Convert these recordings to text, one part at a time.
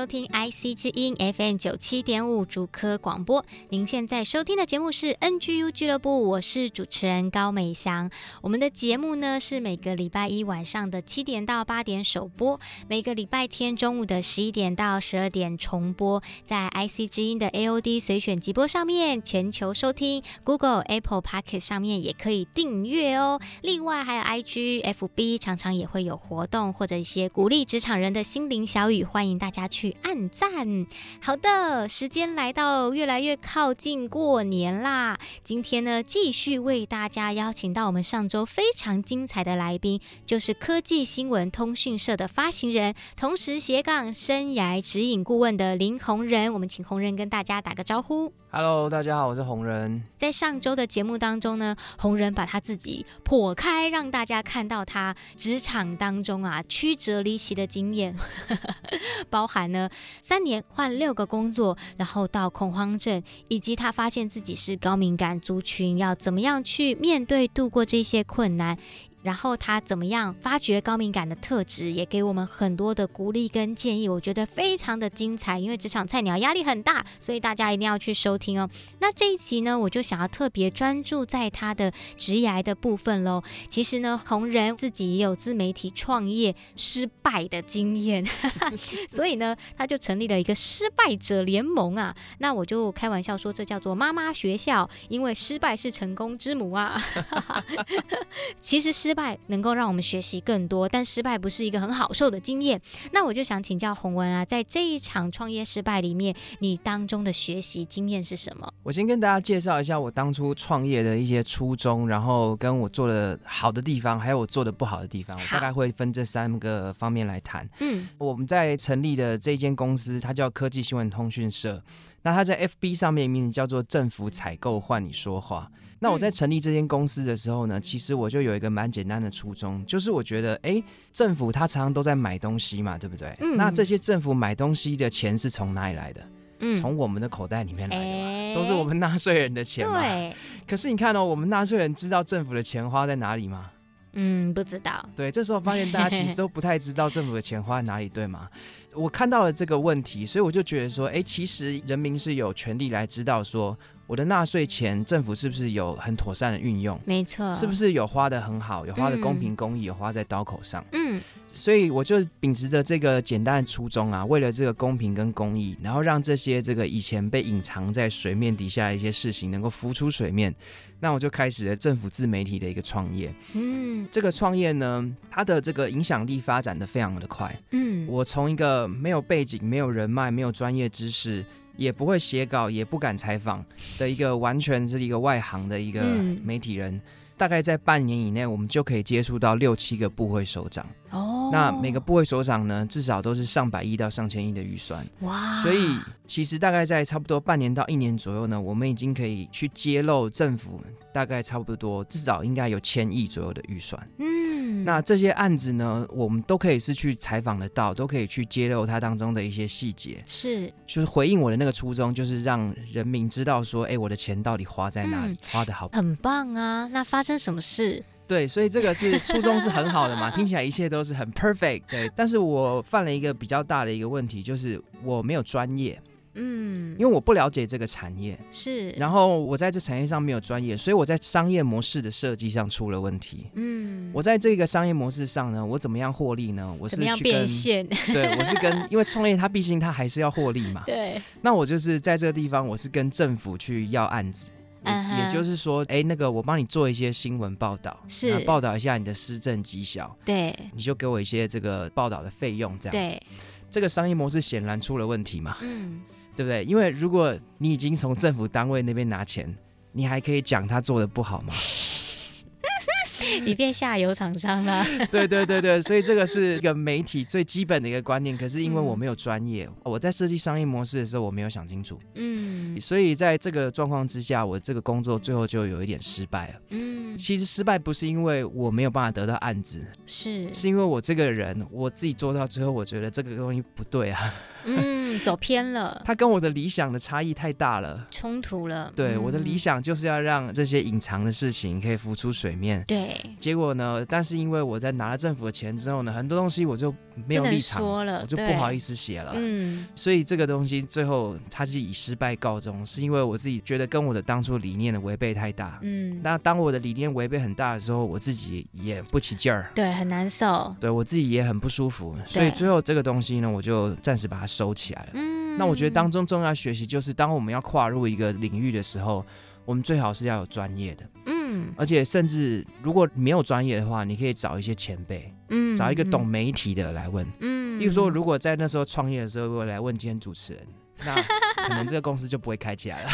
收听 IC 之音 FM 九七点五主科广播，您现在收听的节目是 NGU 俱乐部，我是主持人高美祥。我们的节目呢是每个礼拜一晚上的七点到八点首播，每个礼拜天中午的十一点到十二点重播，在 IC 之音的 AOD 随选即播上面全球收听，Google、Apple Pocket 上面也可以订阅哦。另外还有 IG、FB 常常也会有活动或者一些鼓励职场人的心灵小语，欢迎大家。去按赞。好的，时间来到越来越靠近过年啦。今天呢，继续为大家邀请到我们上周非常精彩的来宾，就是科技新闻通讯社的发行人，同时斜杠生涯指引顾问的林红仁。我们请红仁跟大家打个招呼。Hello，大家好，我是红人。在上周的节目当中呢，红人把他自己剖开，让大家看到他职场当中啊曲折离奇的经验，包含。呢，三年换六个工作，然后到恐慌症，以及他发现自己是高敏感族群，要怎么样去面对度过这些困难。然后他怎么样发掘高敏感的特质，也给我们很多的鼓励跟建议，我觉得非常的精彩。因为职场菜鸟压力很大，所以大家一定要去收听哦。那这一期呢，我就想要特别专注在他的职涯的部分喽。其实呢，红人自己也有自媒体创业失败的经验，所以呢，他就成立了一个失败者联盟啊。那我就开玩笑说，这叫做妈妈学校，因为失败是成功之母啊。其实是。失败能够让我们学习更多，但失败不是一个很好受的经验。那我就想请教洪文啊，在这一场创业失败里面，你当中的学习经验是什么？我先跟大家介绍一下我当初创业的一些初衷，然后跟我做的好的地方，还有我做的不好的地方，我大概会分这三个方面来谈。嗯，我们在成立的这间公司，它叫科技新闻通讯社。那他在 FB 上面名字叫做“政府采购换你说话”。那我在成立这间公司的时候呢，其实我就有一个蛮简单的初衷，就是我觉得，哎，政府他常常都在买东西嘛，对不对？嗯。那这些政府买东西的钱是从哪里来的？嗯，从我们的口袋里面来的嘛，都是我们纳税人的钱嘛。对。可是你看哦，我们纳税人知道政府的钱花在哪里吗？嗯，不知道。对，这时候发现大家其实 都不太知道政府的钱花在哪里，对吗？我看到了这个问题，所以我就觉得说，哎，其实人民是有权利来知道说。我的纳税钱，政府是不是有很妥善的运用？没错，是不是有花的很好，有花的公平公义，嗯、有花在刀口上？嗯，所以我就秉持着这个简单的初衷啊，为了这个公平跟公义，然后让这些这个以前被隐藏在水面底下的一些事情能够浮出水面，那我就开始了政府自媒体的一个创业。嗯，这个创业呢，它的这个影响力发展的非常的快。嗯，我从一个没有背景、没有人脉、没有专业知识。也不会写稿，也不敢采访的一个完全是一个外行的一个媒体人，嗯、大概在半年以内，我们就可以接触到六七个部会首长。哦，那每个部位首长呢，至少都是上百亿到上千亿的预算。哇，所以其实大概在差不多半年到一年左右呢，我们已经可以去揭露政府大概差不多至少应该有千亿左右的预算。嗯，那这些案子呢，我们都可以是去采访得到，都可以去揭露它当中的一些细节。是，就是回应我的那个初衷，就是让人民知道说，哎，我的钱到底花在哪里，嗯、花得好，很棒啊。那发生什么事？对，所以这个是初衷是很好的嘛，听起来一切都是很 perfect。对，但是我犯了一个比较大的一个问题，就是我没有专业，嗯，因为我不了解这个产业，是，然后我在这产业上没有专业，所以我在商业模式的设计上出了问题，嗯，我在这个商业模式上呢，我怎么样获利呢？我是去跟？对，我是跟，因为创业它毕竟它还是要获利嘛，对，那我就是在这个地方，我是跟政府去要案子。也就是说，哎，那个我帮你做一些新闻报道，是报道一下你的施政绩效，对，你就给我一些这个报道的费用，这样子。对，这个商业模式显然出了问题嘛，嗯，对不对？因为如果你已经从政府单位那边拿钱，你还可以讲他做的不好吗？你变下游厂商 了。对对对对，所以这个是一个媒体最基本的一个观念。可是因为我没有专业，嗯、我在设计商业模式的时候，我没有想清楚。嗯，所以在这个状况之下，我这个工作最后就有一点失败了。嗯，其实失败不是因为我没有办法得到案子，是是因为我这个人我自己做到最后，我觉得这个东西不对啊。嗯，走偏了。他跟我的理想的差异太大了，冲突了。对，嗯、我的理想就是要让这些隐藏的事情可以浮出水面。对。结果呢？但是因为我在拿了政府的钱之后呢，很多东西我就没有立场说了，我就不好意思写了。嗯。所以这个东西最后它是以失败告终，是因为我自己觉得跟我的当初理念的违背太大。嗯。那当我的理念违背很大的时候，我自己也不起劲儿。对，很难受。对我自己也很不舒服。所以最后这个东西呢，我就暂时把它收起来了。嗯。那我觉得当中重要学习就是，当我们要跨入一个领域的时候，我们最好是要有专业的，嗯，而且甚至如果没有专业的话，你可以找一些前辈，嗯，找一个懂媒体的来问，嗯，例如说，如果在那时候创业的时候，我来问今天主持人。那可能这个公司就不会开起来了，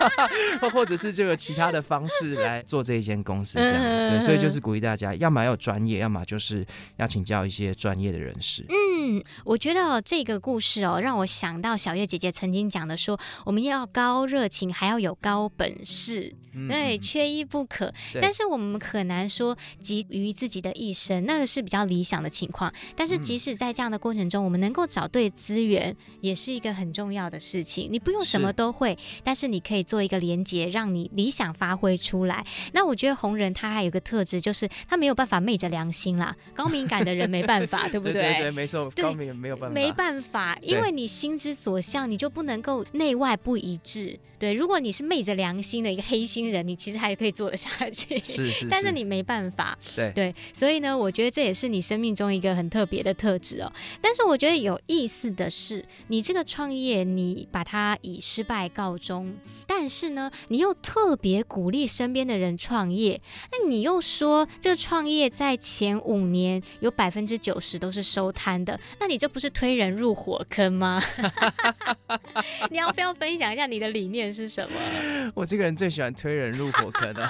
或或者是就有其他的方式来做这一间公司这样，对，所以就是鼓励大家，要么要有专业，要么就是要请教一些专业的人士。嗯，我觉得这个故事哦，让我想到小月姐姐曾经讲的说，我们要高热情，还要有高本事，对，缺一不可。但是我们很难说集于自己的一生，那个是比较理想的情况。但是即使在这样的过程中，我们能够找对资源，也是一个很重要的事情，你不用什么都会，是但是你可以做一个连接，让你理想发挥出来。那我觉得红人他还有一个特质，就是他没有办法昧着良心啦。高敏感的人没办法，对不 对？对对对，没错，对高敏没有办法，没办法，因为你心之所向，你就不能够内外不一致。对，如果你是昧着良心的一个黑心人，你其实还可以做得下去。是是是，但是你没办法。对对，所以呢，我觉得这也是你生命中一个很特别的特质哦。但是我觉得有意思的是，你这个创业。你把它以失败告终，但是呢，你又特别鼓励身边的人创业，那你又说这个创业在前五年有百分之九十都是收摊的，那你这不是推人入火坑吗？你要不要分享一下你的理念是什么？我这个人最喜欢推人入火坑的，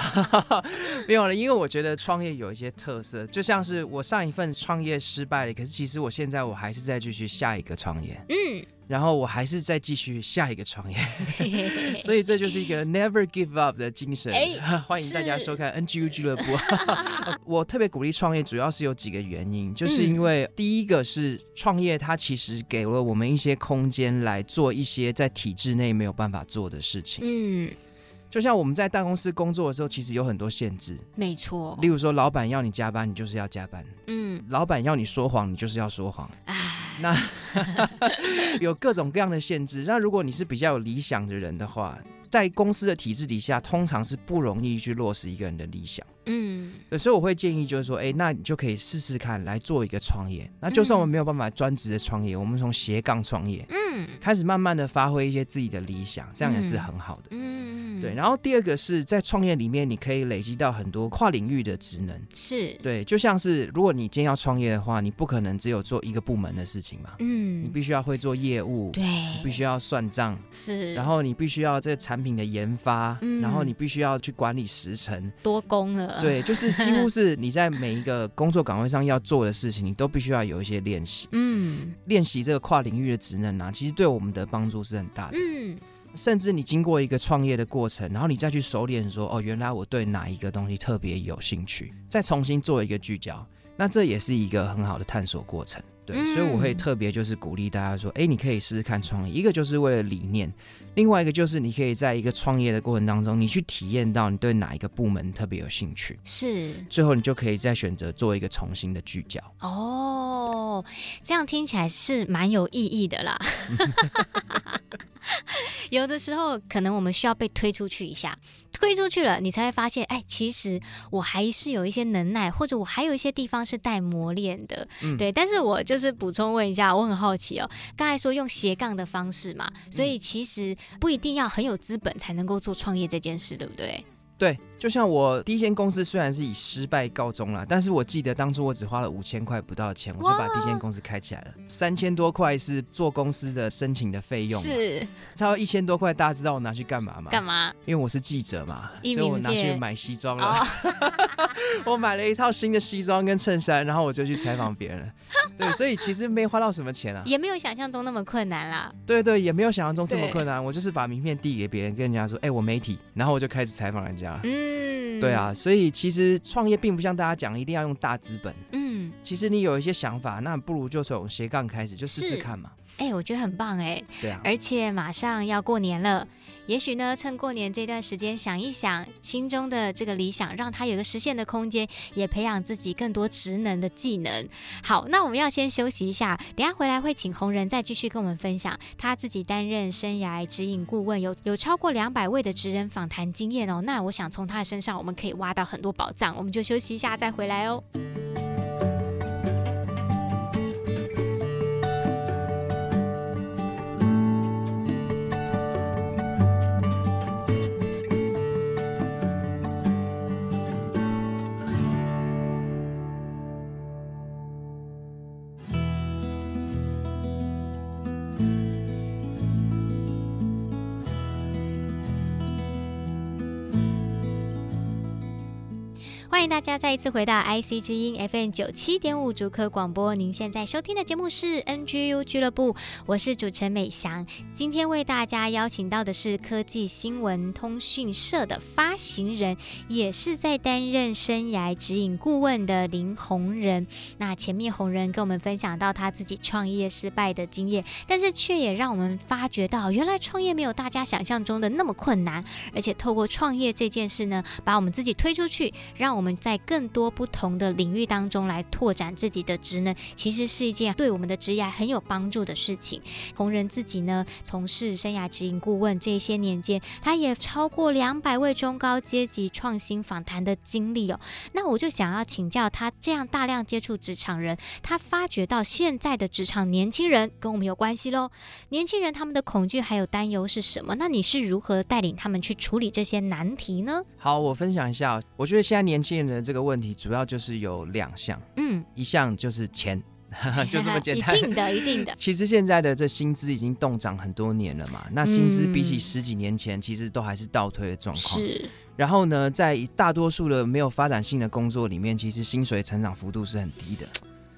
没有了，因为我觉得创业有一些特色，就像是我上一份创业失败了，可是其实我现在我还是在继续下一个创业，嗯。然后我还是再继续下一个创业，所以这就是一个 never give up 的精神。欸、欢迎大家收看 NGU 俱乐部。我特别鼓励创业，主要是有几个原因，就是因为第一个是创业，它其实给了我们一些空间来做一些在体制内没有办法做的事情。嗯。就像我们在大公司工作的时候，其实有很多限制。没错。例如说，老板要你加班，你就是要加班。嗯。老板要你说谎，你就是要说谎。唉。那 有各种各样的限制。那如果你是比较有理想的人的话，在公司的体制底下，通常是不容易去落实一个人的理想。嗯，所以我会建议，就是说，哎、欸，那你就可以试试看来做一个创业。那就算我们没有办法专职的创业，我们从斜杠创业，嗯，开始慢慢的发挥一些自己的理想，这样也是很好的。嗯，对。然后第二个是在创业里面，你可以累积到很多跨领域的职能。是，对，就像是如果你今天要创业的话，你不可能只有做一个部门的事情嘛。嗯，你必须要会做业务，对，你必须要算账，是，然后你必须要这个产品的研发，嗯，然后你必须要去管理时程，多工了。对，就是几乎是你在每一个工作岗位上要做的事情，你都必须要有一些练习。嗯，练习这个跨领域的职能啊，其实对我们的帮助是很大的。嗯，甚至你经过一个创业的过程，然后你再去熟练说，哦，原来我对哪一个东西特别有兴趣，再重新做一个聚焦，那这也是一个很好的探索过程。对，所以我会特别就是鼓励大家说，哎，你可以试试看创业，一个就是为了理念。另外一个就是，你可以在一个创业的过程当中，你去体验到你对哪一个部门特别有兴趣，是，最后你就可以再选择做一个重新的聚焦。哦，这样听起来是蛮有意义的啦。有的时候可能我们需要被推出去一下，推出去了，你才会发现，哎，其实我还是有一些能耐，或者我还有一些地方是待磨练的。嗯，对。但是我就是补充问一下，我很好奇哦，刚才说用斜杠的方式嘛，所以其实不一定要很有资本才能够做创业这件事，对不对？对。就像我第一间公司虽然是以失败告终了，但是我记得当初我只花了五千块不到的钱，我就把第一间公司开起来了。三千多块是做公司的申请的费用，是超一千多块，大家知道我拿去干嘛吗？干嘛？因为我是记者嘛，所以我拿去买西装了。哦、我买了一套新的西装跟衬衫，然后我就去采访别人。对，所以其实没花到什么钱啊，也没有想象中那么困难啦。对对，也没有想象中这么困难。我就是把名片递给别人，跟人家说：“哎、欸，我媒体。”然后我就开始采访人家。嗯。嗯，对啊，所以其实创业并不像大家讲一定要用大资本。嗯，其实你有一些想法，那不如就从斜杠开始，就试试看嘛。哎、欸，我觉得很棒哎。对啊，而且马上要过年了。也许呢，趁过年这段时间想一想心中的这个理想，让他有个实现的空间，也培养自己更多职能的技能。好，那我们要先休息一下，等下回来会请红人再继续跟我们分享他自己担任生涯指引顾问，有有超过两百位的职人访谈经验哦。那我想从他的身上，我们可以挖到很多宝藏。我们就休息一下再回来哦。欢迎大家再一次回到 IC 之音 FM 九七点五竹科广播。您现在收听的节目是 NGU 俱乐部，我是主持人美翔。今天为大家邀请到的是科技新闻通讯社的发行人，也是在担任生涯指引顾问的林红仁。那前面红仁跟我们分享到他自己创业失败的经验，但是却也让我们发觉到，原来创业没有大家想象中的那么困难，而且透过创业这件事呢，把我们自己推出去，让我们。在更多不同的领域当中来拓展自己的职能，其实是一件对我们的职业很有帮助的事情。红人自己呢，从事生涯指引顾问这些年间，他也超过两百位中高阶级创新访谈的经历哦。那我就想要请教他，这样大量接触职场人，他发觉到现在的职场年轻人跟我们有关系喽。年轻人他们的恐惧还有担忧是什么？那你是如何带领他们去处理这些难题呢？好，我分享一下。我觉得现在年轻人。的这个问题主要就是有两项，嗯，一项就是钱，就这么简单，一定的，一定的。其实现在的这薪资已经动涨很多年了嘛，那薪资比起十几年前，其实都还是倒退的状况。是。然后呢，在大多数的没有发展性的工作里面，其实薪水成长幅度是很低的。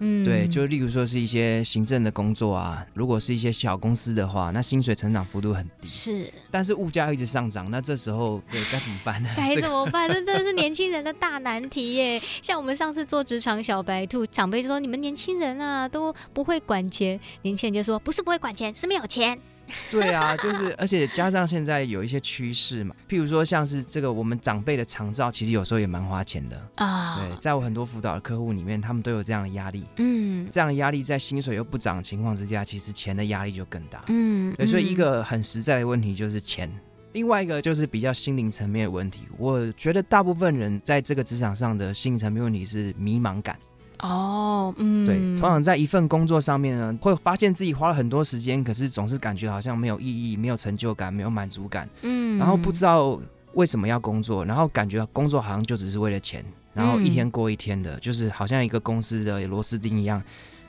嗯，对，就例如说是一些行政的工作啊，如果是一些小公司的话，那薪水成长幅度很低。是，但是物价一直上涨，那这时候对该怎么办呢？该怎么办？这真的是年轻人的大难题耶。像我们上次做职场小白兔，长辈就说你们年轻人啊都不会管钱，年轻人就说不是不会管钱，是没有钱。对啊，就是，而且加上现在有一些趋势嘛，譬如说像是这个我们长辈的长照，其实有时候也蛮花钱的啊。对，在我很多辅导的客户里面，他们都有这样的压力。嗯，这样的压力在薪水又不涨的情况之下，其实钱的压力就更大。嗯，对，所以一个很实在的问题就是钱，另外一个就是比较心灵层面的问题。我觉得大部分人在这个职场上的心灵层面问题是迷茫感。哦，嗯，对，通常在一份工作上面呢，会发现自己花了很多时间，可是总是感觉好像没有意义、没有成就感、没有满足感，嗯，然后不知道为什么要工作，然后感觉工作好像就只是为了钱，然后一天过一天的，嗯，就是好像一个公司的螺丝钉一样。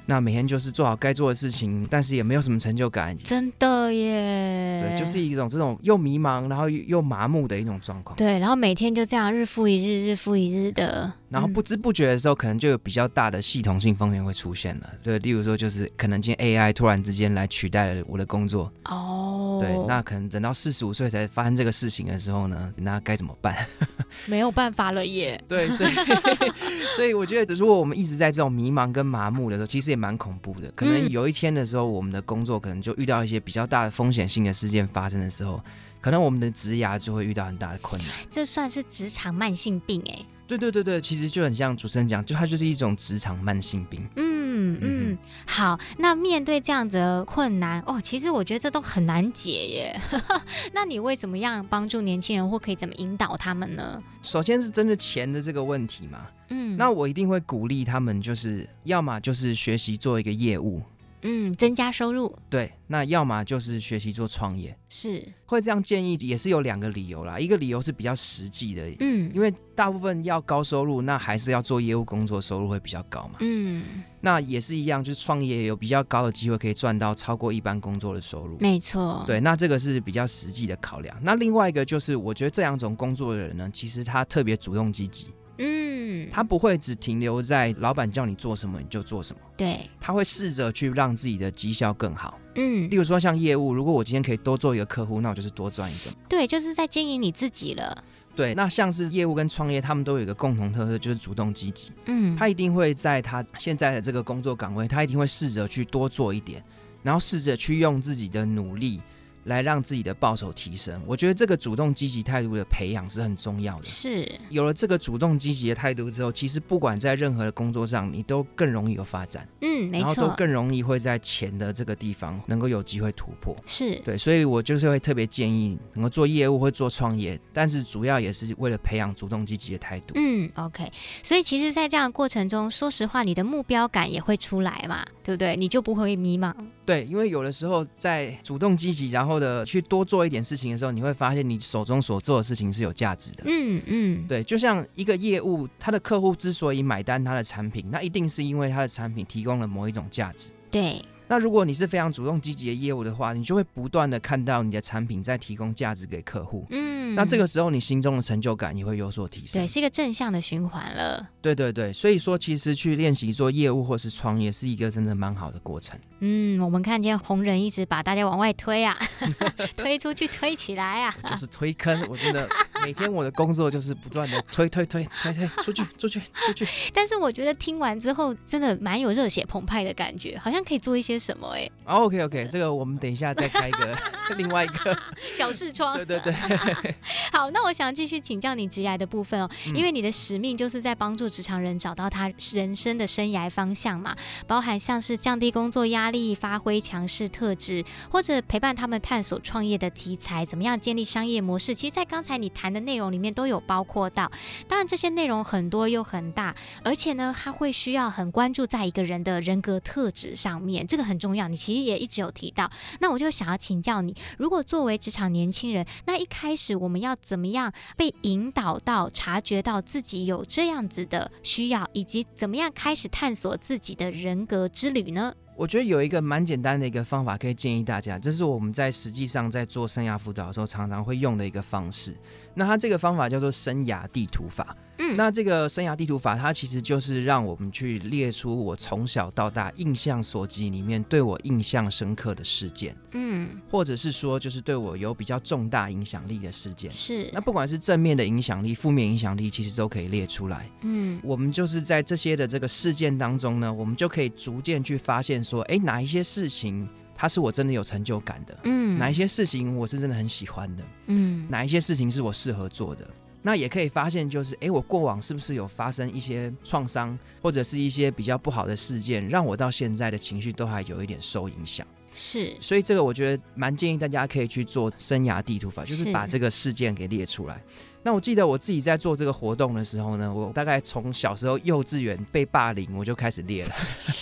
那每天就是做好该做的事情，但是也没有什么成就感。真的耶，对，就是一种这种又迷茫，然后又麻木的一种状况。对，然后每天就这样日复一日，日复一日的，然后不知不觉的时候，可能就有比较大的系统性风险会出现了。对，例如说就是可能今天 AI 突然之间来取代了我的工作。哦，对，那可能等到四十五岁才发生这个事情的时候呢，那该怎么办？没有办法了耶。对，所以 所以我觉得，如果我们一直在这种迷茫跟麻木的时候，其实也蛮恐怖的，可能有一天的时候，我们的工作可能就遇到一些比较大的风险性的事件发生的时候，可能我们的职涯就会遇到很大的困难。这算是职场慢性病哎。对对对对，其实就很像主持人讲，就它就是一种职场慢性病。嗯。嗯嗯，好，那面对这样子的困难哦，其实我觉得这都很难解耶。那你会怎么样帮助年轻人，或可以怎么引导他们呢？首先是针对钱的这个问题嘛，嗯，那我一定会鼓励他们，就是要么就是学习做一个业务。嗯，增加收入。对，那要么就是学习做创业。是，会这样建议也是有两个理由啦。一个理由是比较实际的，嗯，因为大部分要高收入，那还是要做业务工作，收入会比较高嘛。嗯，那也是一样，就是创业有比较高的机会可以赚到超过一般工作的收入。没错。对，那这个是比较实际的考量。那另外一个就是，我觉得这两种工作的人呢，其实他特别主动积极。嗯，他不会只停留在老板叫你做什么你就做什么，对，他会试着去让自己的绩效更好。嗯，例如说像业务，如果我今天可以多做一个客户，那我就是多赚一个。对，就是在经营你自己了。对，那像是业务跟创业，他们都有一个共同特色，就是主动积极。嗯，他一定会在他现在的这个工作岗位，他一定会试着去多做一点，然后试着去用自己的努力。来让自己的报酬提升，我觉得这个主动积极态度的培养是很重要的。是，有了这个主动积极的态度之后，其实不管在任何的工作上，你都更容易有发展。嗯，没错，然后都更容易会在钱的这个地方能够有机会突破。是对，所以我就是会特别建议能够做业务或做创业，但是主要也是为了培养主动积极的态度。嗯，OK。所以其实，在这样的过程中，说实话，你的目标感也会出来嘛，对不对？你就不会迷茫。对，因为有的时候在主动积极，然后的去多做。一点事情的时候，你会发现你手中所做的事情是有价值的。嗯嗯，对，就像一个业务，他的客户之所以买单他的产品，那一定是因为他的产品提供了某一种价值。对。那如果你是非常主动积极的业务的话，你就会不断的看到你的产品在提供价值给客户。嗯，那这个时候你心中的成就感也会有所提升。对，是一个正向的循环了。对对对，所以说其实去练习做业务或是创业是一个真的蛮好的过程。嗯，我们看见红人一直把大家往外推啊，推出去，推起来啊，就是推坑。我真的每天我的工作就是不断的推推推推推出去出去出去。但是我觉得听完之后真的蛮有热血澎湃的感觉，好像可以做一些什么哎、欸。Oh, OK OK，这个我们等一下再开一个 另外一个小视窗。对对对。好，那我想继续请教你职涯的部分哦，因为你的使命就是在帮助职场人找到他人生的生涯方向嘛，包含像是降低工作压力、发挥强势特质，或者陪伴他们探索创业的题材，怎么样建立商业模式。其实，在刚才你谈的内容里面都有包括到。当然，这些内容很多又很大，而且呢，他会需要很关注在一个人的人格特质上面，这个很重要。你其实也一直有提到，那我就想要请教你，如果作为职场年轻人，那一开始我们要怎么样被引导到察觉到自己有这样子的需要，以及怎么样开始探索自己的人格之旅呢？我觉得有一个蛮简单的一个方法可以建议大家，这是我们在实际上在做生涯辅导的时候常常会用的一个方式。那它这个方法叫做生涯地图法。嗯，那这个生涯地图法，它其实就是让我们去列出我从小到大印象所及里面对我印象深刻的事件。嗯，或者是说，就是对我有比较重大影响力的事件。是。那不管是正面的影响力、负面影响力，其实都可以列出来。嗯，我们就是在这些的这个事件当中呢，我们就可以逐渐去发现说，哎，哪一些事情它是我真的有成就感的？嗯，哪一些事情我是真的很喜欢的？嗯，哪一些事情是我适合做的？那也可以发现，就是哎，我过往是不是有发生一些创伤，或者是一些比较不好的事件，让我到现在的情绪都还有一点受影响。是，所以这个我觉得蛮建议大家可以去做生涯地图法，就是把这个事件给列出来。那我记得我自己在做这个活动的时候呢，我大概从小时候幼稚园被霸凌，我就开始列了，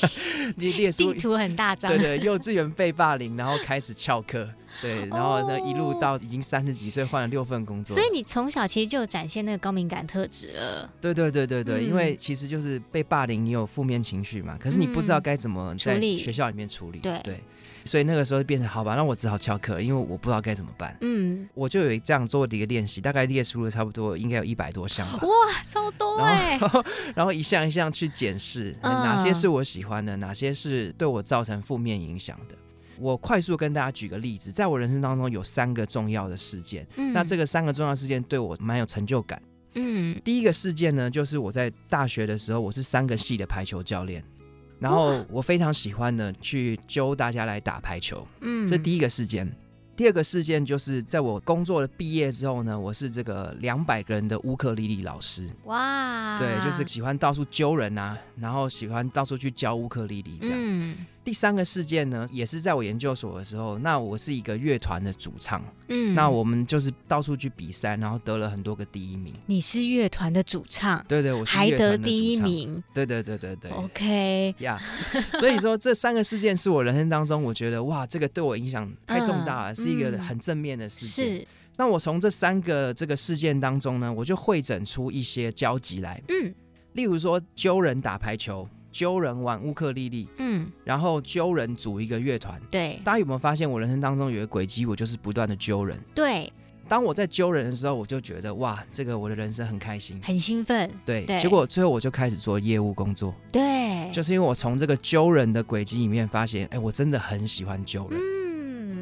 列列出地图很大张，对对，幼稚园被霸凌，然后开始翘课，对，然后呢一路到已经三十几岁，换了六份工作，所以你从小其实就展现那个高敏感特质了。对对对对对，嗯、因为其实就是被霸凌，你有负面情绪嘛，可是你不知道该怎么在学校里面处理，处理。对。对所以那个时候变成好吧，那我只好翘课，因为我不知道该怎么办。嗯，我就有这样做的一个练习，大概列出了差不多应该有一百多项吧。哇，超多哎！然后，然后一项一项去检视，嗯，哪些是我喜欢的，哪些是对我造成负面影响的。我快速跟大家举个例子，在我人生当中有三个重要的事件，嗯，那这个三个重要事件对我蛮有成就感。嗯，第一个事件呢，就是我在大学的时候，我是三个系的排球教练。然后我非常喜欢呢去揪大家来打排球，嗯，这第一个事件。第二个事件就是在我工作的毕业之后呢，我是这个两百个人的乌克丽丽老师。哇，对，就是喜欢到处揪人啊，然后喜欢到处去教乌克丽丽这样。嗯。第三个事件呢，也是在我研究所的时候，那我是一个乐团的主唱，嗯，那我们就是到处去比赛，然后得了很多个第一名。你是乐团的主唱？对对，我是乐团的主唱，还得第一名。对对对对对。OK 呀，yeah, 所以说这三个事件是我人生当中，我觉得哇，这个对我影响太重大了，嗯、是一个很正面的事件。是。那我从这三个这个事件当中呢，我就会诊出一些交集来。嗯。例如说，揪人打排球。揪人玩乌克丽丽，嗯，然后揪人组一个乐团，对。大家有没有发现，我人生当中有一个轨迹，我就是不断的揪人。对。当我在揪人的时候，我就觉得哇，这个我的人生很开心，很兴奋。对。对结果最后我就开始做业务工作。对。就是因为我从这个揪人的轨迹里面发现，哎，我真的很喜欢揪人。嗯。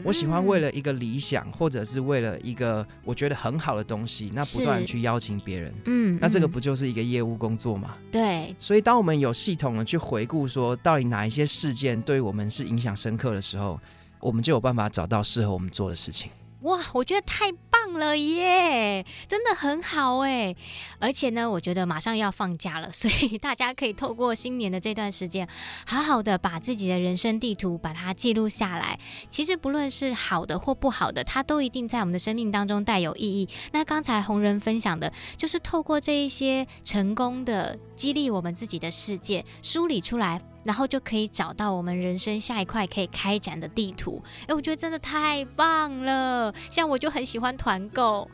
我喜欢为了一个理想，或者是为了一个我觉得很好的东西，那不断去邀请别人，嗯，那这个不就是一个业务工作吗？对。所以当我们有系统的去回顾说，到底哪一些事件对我们是影响深刻的时候，我们就有办法找到适合我们做的事情。哇，我觉得太棒了耶，真的很好哎！而且呢，我觉得马上要放假了，所以大家可以透过新年的这段时间，好好的把自己的人生地图把它记录下来。其实不论是好的或不好的，它都一定在我们的生命当中带有意义。那刚才红人分享的，就是透过这一些成功的激励我们自己的事件梳理出来。然后就可以找到我们人生下一块可以开展的地图。哎，我觉得真的太棒了！像我就很喜欢团购，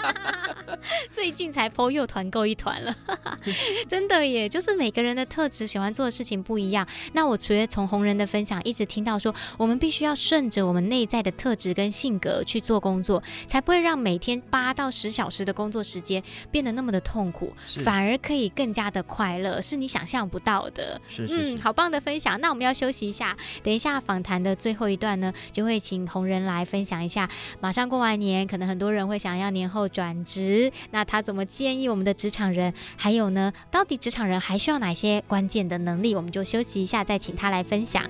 最近才 po 又团购一团了，真的耶！就是每个人的特质喜欢做的事情不一样。那我除了从红人的分享一直听到说，我们必须要顺着我们内在的特质跟性格去做工作，才不会让每天八到十小时的工作时间变得那么的痛苦，反而可以更加的快乐，是你想象不到的。嗯，好棒的分享。那我们要休息一下，等一下访谈的最后一段呢，就会请红人来分享一下。马上过完年，可能很多人会想要年后转职，那他怎么建议我们的职场人？还有呢，到底职场人还需要哪些关键的能力？我们就休息一下，再请他来分享。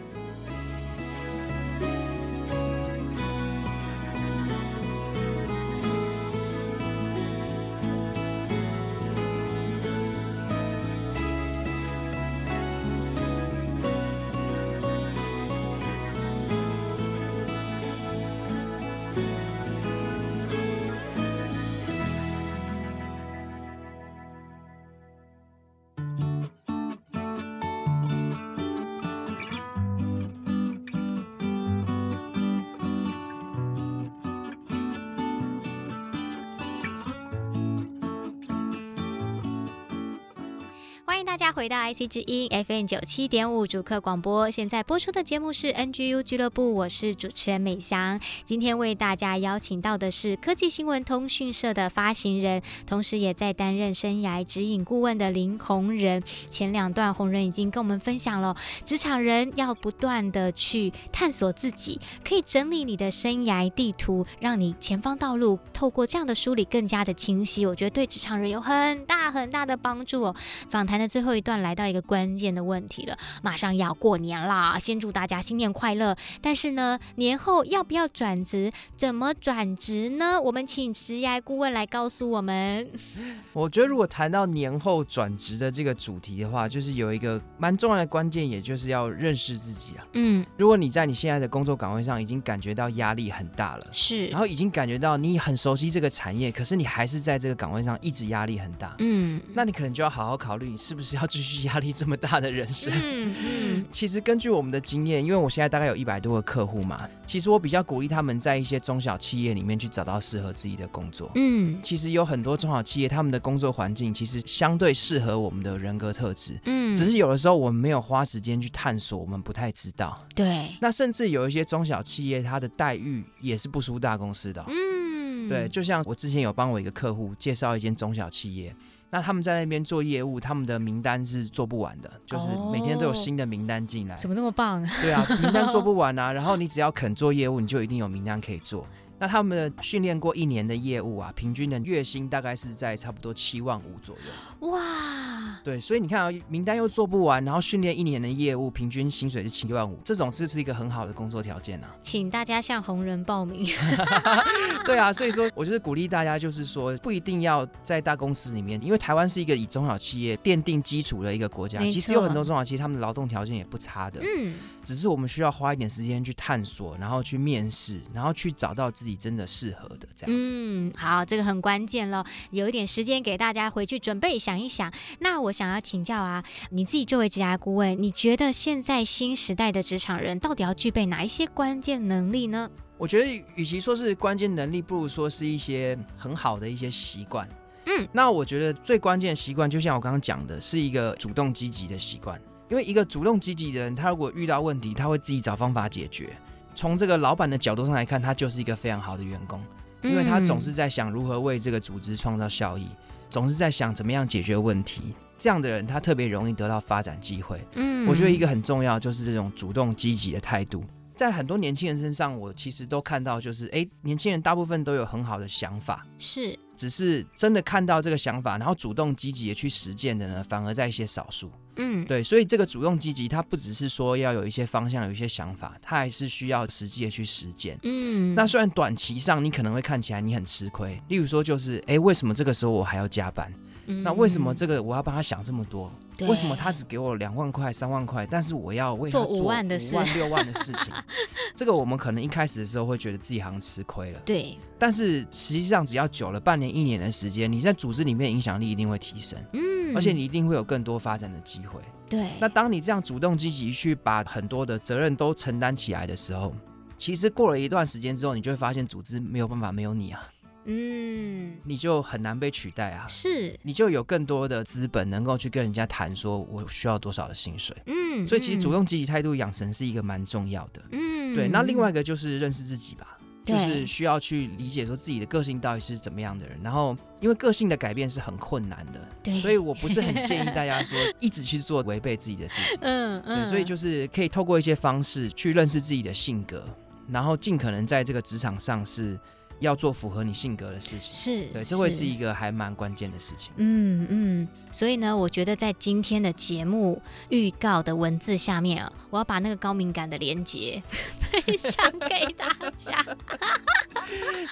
大家回到 IC 之音 FM 九七点五主客广播，现在播出的节目是 NGU 俱乐部，我是主持人美香。今天为大家邀请到的是科技新闻通讯社的发行人，同时也在担任生涯指引顾问的林红人。前两段红人已经跟我们分享了，职场人要不断的去探索自己，可以整理你的生涯地图，让你前方道路透过这样的梳理更加的清晰。我觉得对职场人有很大很大的帮助哦。访谈的最最后一段来到一个关键的问题了，马上要过年啦，先祝大家新年快乐。但是呢，年后要不要转职？怎么转职呢？我们请职业顾问来告诉我们。我觉得如果谈到年后转职的这个主题的话，就是有一个蛮重要的关键，也就是要认识自己啊。嗯，如果你在你现在的工作岗位上已经感觉到压力很大了，是，然后已经感觉到你很熟悉这个产业，可是你还是在这个岗位上一直压力很大，嗯，那你可能就要好好考虑，你是不是。要继续压力这么大的人生，嗯嗯，其实根据我们的经验，因为我现在大概有一百多个客户嘛，其实我比较鼓励他们在一些中小企业里面去找到适合自己的工作。嗯，其实有很多中小企业，他们的工作环境其实相对适合我们的人格特质。嗯，只是有的时候我们没有花时间去探索，我们不太知道。对，那甚至有一些中小企业，它的待遇也是不输大公司的。嗯，对，就像我之前有帮我一个客户介绍一间中小企业。那他们在那边做业务，他们的名单是做不完的，就是每天都有新的名单进来。怎么那么棒？对啊，名单做不 完啊。然后你只要肯做业务，你就一定有名单可以做。那他们的训练过一年的业务啊，平均的月薪大概是在差不多七万五左右。哇！对，所以你看啊，名单又做不完，然后训练一年的业务，平均薪水是七万五，这种是是一个很好的工作条件啊。请大家向红人报名。对啊，所以说我就是鼓励大家，就是说不一定要在大公司里面，因为台湾是一个以中小企业奠定基础的一个国家，其实有很多中小企业他们的劳动条件也不差的。嗯，只是我们需要花一点时间去探索，然后去面试，然后去找到自己真的适合的这样子。嗯，好，这个很关键了，有一点时间给大家回去准备想一想。那我想要请教啊，你自己作为职涯顾问，你觉得现在新时代的职场人到底要具备哪一些关键能力呢？我觉得，与其说是关键能力，不如说是一些很好的一些习惯。嗯，那我觉得最关键的习惯，就像我刚刚讲的，是一个主动积极的习惯。因为一个主动积极的人，他如果遇到问题，他会自己找方法解决。从这个老板的角度上来看，他就是一个非常好的员工，因为他总是在想如何为这个组织创造效益，总是在想怎么样解决问题。这样的人，他特别容易得到发展机会。嗯，我觉得一个很重要就是这种主动积极的态度。在很多年轻人身上，我其实都看到，就是哎，年轻人大部分都有很好的想法，是，只是真的看到这个想法，然后主动积极的去实践的呢，反而在一些少数。嗯，对，所以这个主动积极，它不只是说要有一些方向，有一些想法，它还是需要实际的去实践。嗯，那虽然短期上你可能会看起来你很吃亏，例如说就是，哎，为什么这个时候我还要加班？嗯，那为什么这个我要帮他想这么多？为什么他只给我两万块、三万块，但是我要为他做五万、六万的事情？这个我们可能一开始的时候会觉得自己好像吃亏了。对，但是实际上只要久了半年、一年的时间，你在组织里面影响力一定会提升。嗯，而且你一定会有更多发展的机会。对，那当你这样主动积极去把很多的责任都承担起来的时候，其实过了一段时间之后，你就会发现组织没有办法没有你啊。嗯，你就很难被取代啊，是，你就有更多的资本能够去跟人家谈，说我需要多少的薪水。嗯，所以其实主动积极态度养成是一个蛮重要的。嗯，对。那另外一个就是认识自己吧，就是需要去理解说自己的个性到底是怎么样的人。然后，因为个性的改变是很困难的，对，所以我不是很建议大家说一直去做违背自己的事情。嗯嗯，所以就是可以透过一些方式去认识自己的性格，然后尽可能在这个职场上是。要做符合你性格的事情，是对，这会是一个还蛮关键的事情。嗯嗯，所以呢，我觉得在今天的节目预告的文字下面啊，我要把那个高敏感的连接 分享给大家。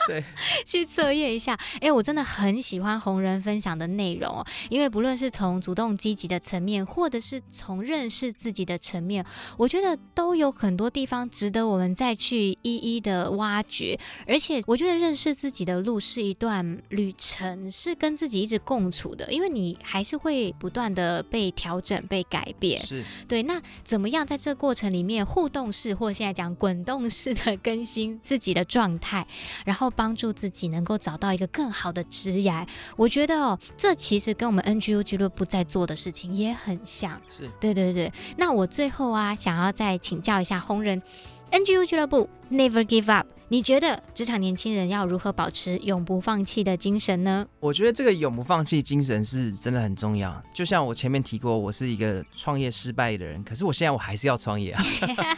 对，去测验一下。哎、欸，我真的很喜欢红人分享的内容哦，因为不论是从主动积极的层面，或者是从认识自己的层面，我觉得都有很多地方值得我们再去一一的挖掘。而且，我觉得。认识自己的路是一段旅程，是跟自己一直共处的，因为你还是会不断的被调整、被改变。是对。那怎么样在这个过程里面互动式，或现在讲滚动式的更新自己的状态，然后帮助自己能够找到一个更好的职涯？我觉得哦，这其实跟我们 NGU 俱乐部在做的事情也很像。是对对对。那我最后啊，想要再请教一下红人，NGU 俱乐部 Never Give Up。你觉得职场年轻人要如何保持永不放弃的精神呢？我觉得这个永不放弃精神是真的很重要。就像我前面提过，我是一个创业失败的人，可是我现在我还是要创业啊。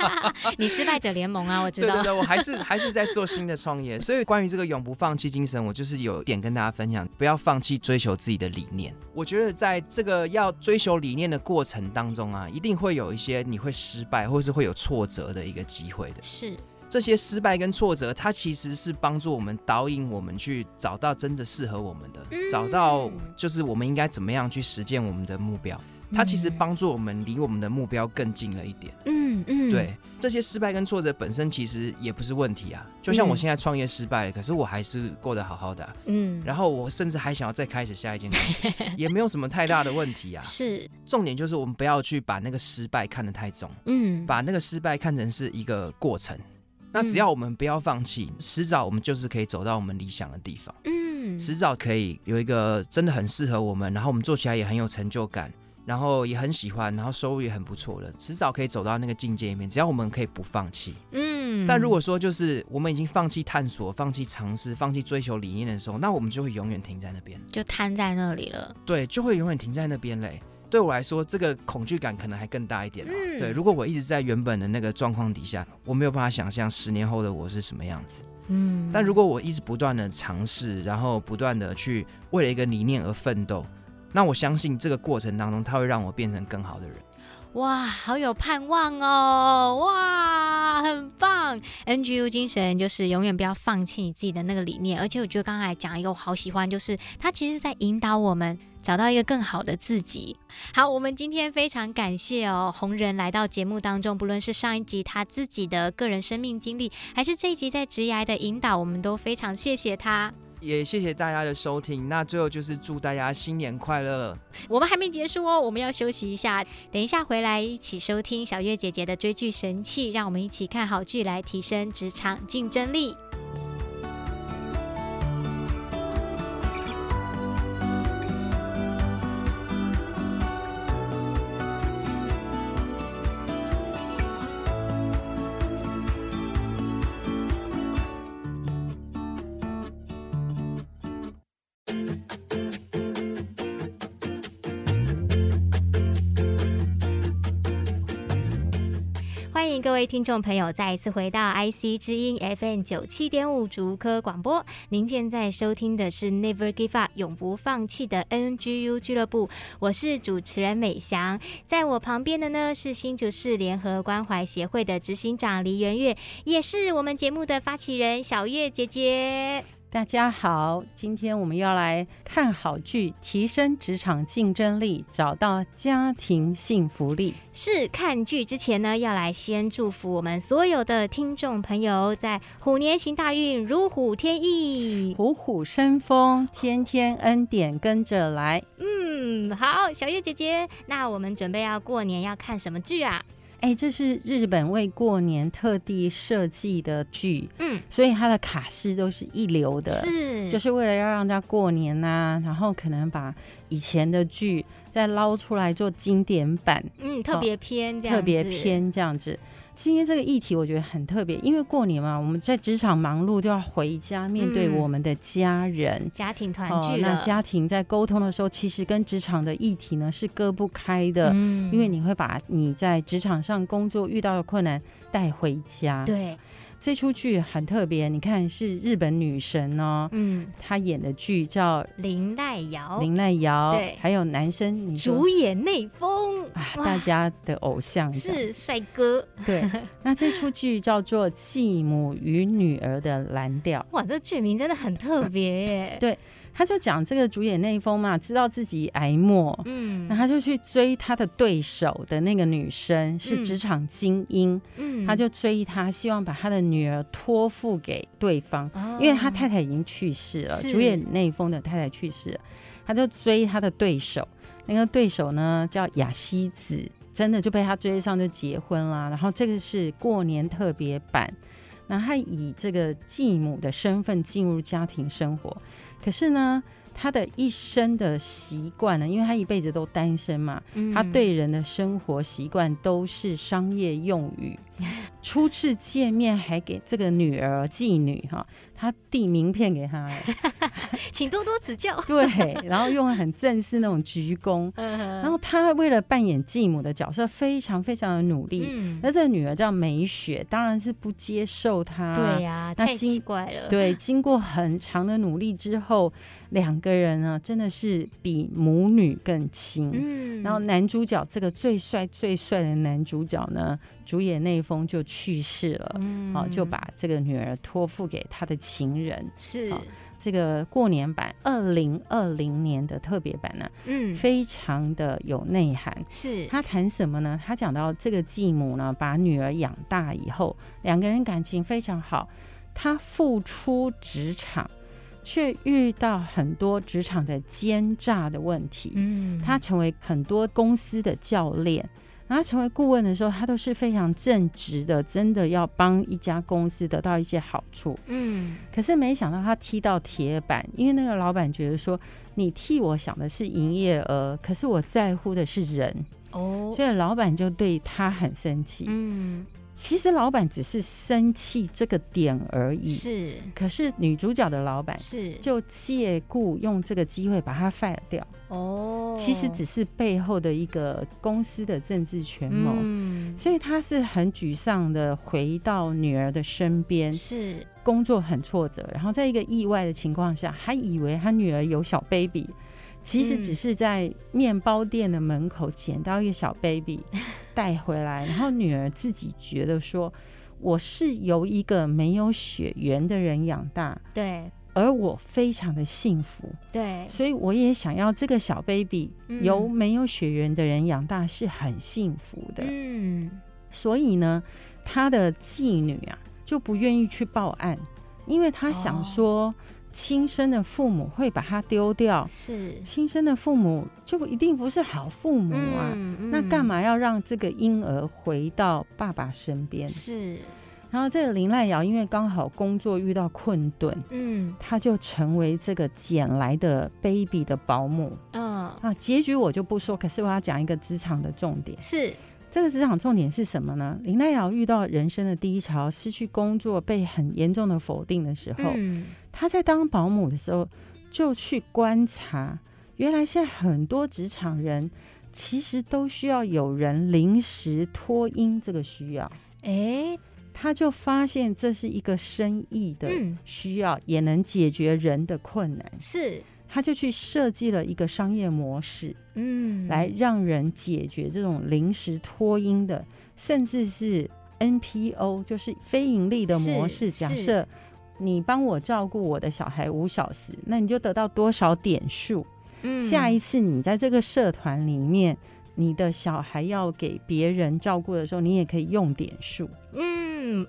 你失败者联盟啊，我知道。对对对，我还是还是在做新的创业。所以关于这个永不放弃精神，我就是有一点跟大家分享，不要放弃追求自己的理念。我觉得在这个要追求理念的过程当中啊，一定会有一些你会失败，或是会有挫折的一个机会的。是。这些失败跟挫折，它其实是帮助我们导引我们去找到真的适合我们的，嗯、找到就是我们应该怎么样去实践我们的目标。它其实帮助我们离我们的目标更近了一点。嗯嗯，对，这些失败跟挫折本身其实也不是问题啊。就像我现在创业失败了，可是我还是过得好好的、啊。嗯，然后我甚至还想要再开始下一件事情，也没有什么太大的问题啊。是，重点就是我们不要去把那个失败看得太重。嗯，把那个失败看成是一个过程。那只要我们不要放弃，迟早我们就是可以走到我们理想的地方。嗯，迟早可以有一个真的很适合我们，然后我们做起来也很有成就感，然后也很喜欢，然后收入也很不错的，迟早可以走到那个境界里面。只要我们可以不放弃。嗯，但如果说就是我们已经放弃探索、放弃尝试、放弃追求理念的时候，那我们就会永远停在那边，就瘫在那里了。对，就会永远停在那边嘞。对我来说，这个恐惧感可能还更大一点。嗯，对，如果我一直在原本的那个状况底下，我没有办法想象十年后的我是什么样子。嗯，但如果我一直不断的尝试，然后不断的去为了一个理念而奋斗，那我相信这个过程当中，它会让我变成更好的人。哇，好有盼望哦！哇，很棒！NGU 精神就是永远不要放弃你自己的那个理念，而且我觉得刚才讲一个我好喜欢，就是他其实在引导我们找到一个更好的自己。好，我们今天非常感谢哦，红人来到节目当中，不论是上一集他自己的个人生命经历，还是这一集在职涯的引导，我们都非常谢谢他。也谢谢大家的收听，那最后就是祝大家新年快乐。我们还没结束哦，我们要休息一下，等一下回来一起收听小月姐姐的追剧神器，让我们一起看好剧来提升职场竞争力。位听众朋友再一次回到 IC 之音 FM 九七点五竹科广播。您现在收听的是 Never Give Up 永不放弃的 NGU 俱乐部，我是主持人美翔。在我旁边的呢是新竹市联合关怀协会的执行长黎元月，也是我们节目的发起人小月姐姐。大家好，今天我们要来看好剧，提升职场竞争力，找到家庭幸福力。是看剧之前呢，要来先祝福我们所有的听众朋友，在虎年行大运，如虎添翼，虎虎生风，天天恩典跟着来。嗯，好，小月姐姐，那我们准备要过年要看什么剧啊？哎，这是日本为过年特地设计的剧，嗯，所以它的卡司都是一流的，是，就是为了要让大家过年呐、啊，然后可能把以前的剧再捞出来做经典版，嗯，特别偏这样，特别偏这样子。今天这个议题我觉得很特别，因为过年嘛，我们在职场忙碌，就要回家面对我们的家人，嗯、家庭团聚、哦。那家庭在沟通的时候，其实跟职场的议题呢是割不开的，嗯，因为你会把你在职场上工作遇到的困难带回家。对。这出剧很特别，你看是日本女神哦，嗯，她演的剧叫林奈瑶，林奈瑶，对，还有男生主演内丰。啊，大家的偶像是帅哥，对，那这出剧叫做《继母与女儿的蓝调》，哇，这剧名真的很特别耶，对。他就讲这个主演内丰嘛，知道自己挨末，嗯，那他就去追他的对手的那个女生，是职场精英，嗯，他就追她，希望把他的女儿托付给对方，哦，因为他太太已经去世了，主演内丰的太太去世了，他就追他的对手，那个对手呢叫雅西子，真的就被他追上就结婚啦，然后这个是过年特别版，那他以这个继母的身份进入家庭生活。可是呢，他的一生的习惯呢，因为他一辈子都单身嘛，嗯、他对人的生活习惯都是商业用语。初次见面还给这个女儿继女哈，他递名片给她，请多多指教。对，然后用很正式那种鞠躬。然后他为了扮演继母的角色，非常非常的努力。那、嗯、这个女儿叫美雪，当然是不接受他。对呀、啊，太奇怪了。对，经过很长的努力之后，两个人呢，真的是比母女更亲。嗯，然后男主角这个最帅最帅的男主角呢，主演内丰就去世了，嗯，好，就把这个女儿托付给他的情人。是这个过年版二零二零年的特别版呢，嗯，非常的有内涵。是他谈什么呢？他讲到这个继母呢，把女儿养大以后，两个人感情非常好。他复出职场，却遇到很多职场的奸诈的问题。嗯，他成为很多公司的教练。他成为顾问的时候，他都是非常正直的，真的要帮一家公司得到一些好处。嗯，可是没想到他踢到铁板，因为那个老板觉得说，你替我想的是营业额，可是我在乎的是人。哦，所以老板就对他很生气。嗯。其实老板只是生气这个点而已，是。可是女主角的老板是就借故用这个机会把她 fire 掉。哦，其实只是背后的一个公司的政治权谋。嗯，所以他是很沮丧的回到女儿的身边，是工作很挫折，然后在一个意外的情况下，还以为他女儿有小 baby。其实只是在面包店的门口捡到一个小 baby 带回来，然后女儿自己觉得说，我是由一个没有血缘的人养大，对，而我非常的幸福，对，所以我也想要这个小 baby 由没有血缘的人养大是很幸福的，嗯，所以呢，他的妓女啊就不愿意去报案，因为他想说。哦亲生的父母会把他丢掉，是亲生的父母就一定不是好父母啊？嗯嗯、那干嘛要让这个婴儿回到爸爸身边？是。然后这个林赖瑶因为刚好工作遇到困顿，嗯，他就成为这个捡来的 baby 的保姆。嗯啊，结局我就不说，可是我要讲一个职场的重点是。这个职场重点是什么呢？林赖瑶遇到人生的低潮，失去工作，被很严重的否定的时候，嗯、他在当保姆的时候就去观察，原来现在很多职场人其实都需要有人临时托婴这个需要。诶，他就发现这是一个生意的需要，嗯、也能解决人的困难。是。他就去设计了一个商业模式，嗯，来让人解决这种临时脱音的，甚至是 NPO，就是非盈利的模式。假设你帮我照顾我的小孩五小时，那你就得到多少点数？嗯，下一次你在这个社团里面，你的小孩要给别人照顾的时候，你也可以用点数。嗯。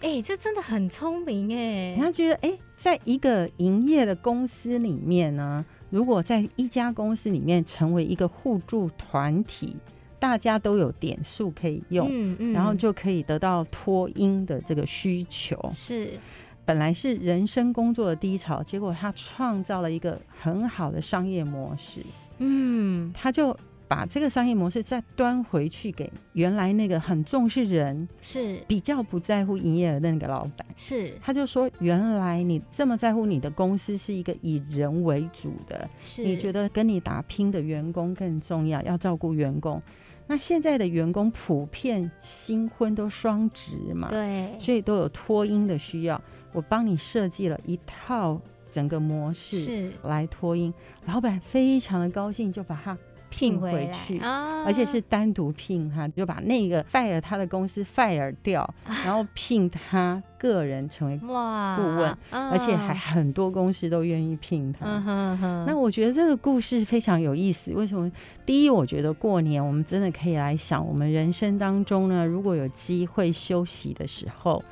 哎、欸，这真的很聪明哎！他觉得，哎、欸，在一个营业的公司里面呢，如果在一家公司里面成为一个互助团体，大家都有点数可以用，嗯嗯，然后就可以得到脱音的这个需求。是，本来是人生工作的低潮，结果他创造了一个很好的商业模式。嗯，他就。把这个商业模式再端回去给原来那个很重视人，是比较不在乎营业额的那个老板，是他就说，原来你这么在乎你的公司是一个以人为主的，是你觉得跟你打拼的员工更重要，要照顾员工。那现在的员工普遍新婚都双职嘛，对，所以都有脱音的需要，我帮你设计了一套整个模式是来托婴，老板非常的高兴，就把他。聘回去，而且是单独聘他，就把那个 fire 他的公司 fire 掉，然后聘他个人成为顾问，而且还很多公司都愿意聘他。那我觉得这个故事非常有意思。为什么？第一，我觉得过年我们真的可以来想，我们人生当中呢，如果有机会休息的时候，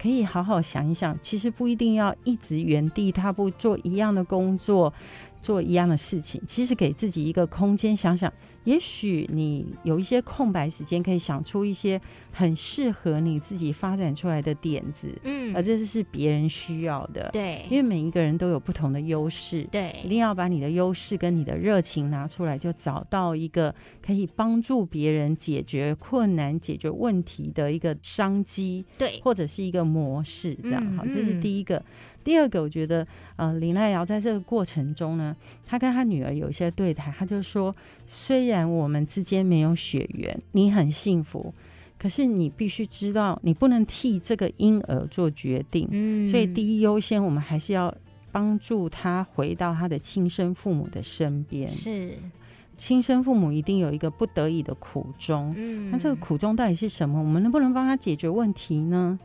可以好好想一想，其实不一定要一直原地踏步做一样的工作。做一样的事情，其实给自己一个空间，想想，也许你有一些空白时间，可以想出一些很适合你自己发展出来的点子，嗯，而这是别人需要的，对，因为每一个人都有不同的优势，对，一定要把你的优势跟你的热情拿出来，就找到一个可以帮助别人解决困难、解决问题的一个商机，对，或者是一个模式，这样。好，这是第一个。第二个，我觉得，呃，林奈瑶在这个过程中呢，她跟她女儿有一些对谈，她就说，虽然我们之间没有血缘，你很幸福，可是你必须知道，你不能替这个婴儿做决定。嗯，所以第一优先，我们还是要帮助他回到他的亲生父母的身边。是，亲生父母一定有一个不得已的苦衷。嗯，那这个苦衷到底是什么？我们能不能帮他解决问题呢？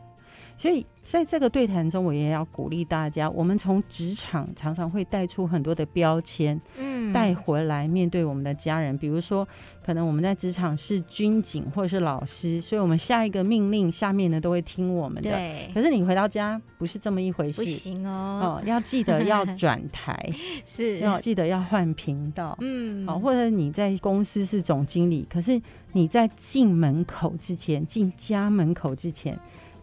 所以。在这个对谈中，我也要鼓励大家。我们从职场常常会带出很多的标签，嗯，带回来面对我们的家人。比如说，可能我们在职场是军警或者是老师，所以我们下一个命令，下面呢都会听我们的。对。可是你回到家不是这么一回事，不行哦。哦，要记得要转台，是要记得要换频道。嗯。好，或者你在公司是总经理，可是你在进门口之前，进家门口之前。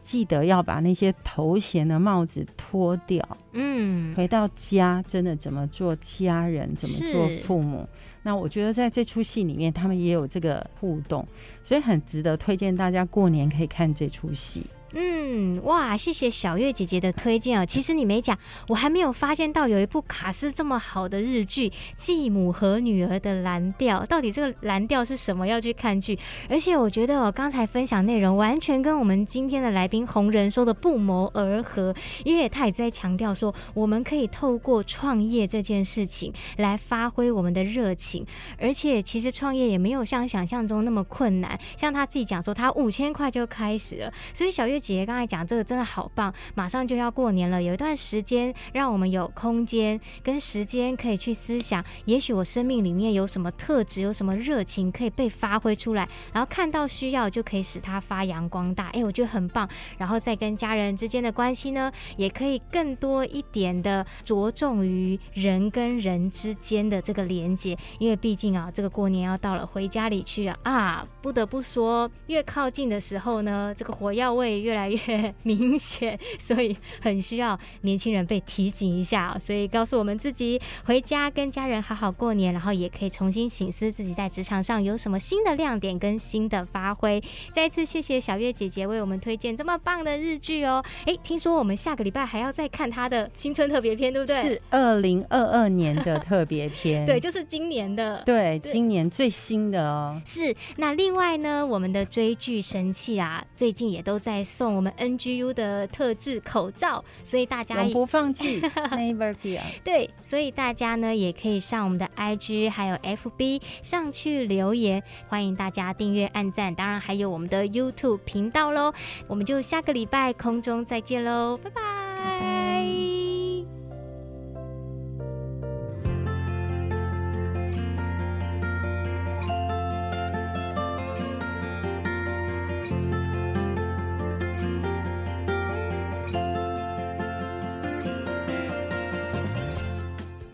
记得要把那些头衔的帽子脱掉。嗯，回到家真的怎么做家人，怎么做父母？那我觉得在这出戏里面，他们也有这个互动，所以很值得推荐大家过年可以看这出戏。嗯，哇，谢谢小月姐姐的推荐哦。其实你没讲，我还没有发现到有一部卡司这么好的日剧《继母和女儿的蓝调》，到底这个蓝调是什么？要去看剧。而且我觉得我刚才分享内容完全跟我们今天的来宾红人说的不谋而合，因为他也在强调说，我们可以透过创业这件事情来发挥我们的热情，而且其实创业也没有像想象中那么困难。像他自己讲说，他五千块就开始了，所以小月。姐姐刚才讲这个真的好棒，马上就要过年了，有一段时间让我们有空间跟时间可以去思想，也许我生命里面有什么特质，有什么热情可以被发挥出来，然后看到需要就可以使它发扬光大。哎，我觉得很棒。然后再跟家人之间的关系呢，也可以更多一点的着重于人跟人之间的这个连接，因为毕竟啊，这个过年要到了，回家里去啊啊，不得不说，越靠近的时候呢，这个火药味越越来越明显，所以很需要年轻人被提醒一下。所以告诉我们自己，回家跟家人好好过年，然后也可以重新醒思自己在职场上有什么新的亮点跟新的发挥。再一次谢谢小月姐姐为我们推荐这么棒的日剧哦。哎，听说我们下个礼拜还要再看她的青春特别篇，对不对？是二零二二年的特别篇，对，就是今年的，对，今年最新的哦。是。那另外呢，我们的追剧神器啊，最近也都在。送我们 NGU 的特制口罩，所以大家永不放弃，Never give。对，所以大家呢也可以上我们的 IG 还有 FB 上去留言，欢迎大家订阅、按赞，当然还有我们的 YouTube 频道喽。我们就下个礼拜空中再见喽，拜拜。拜拜。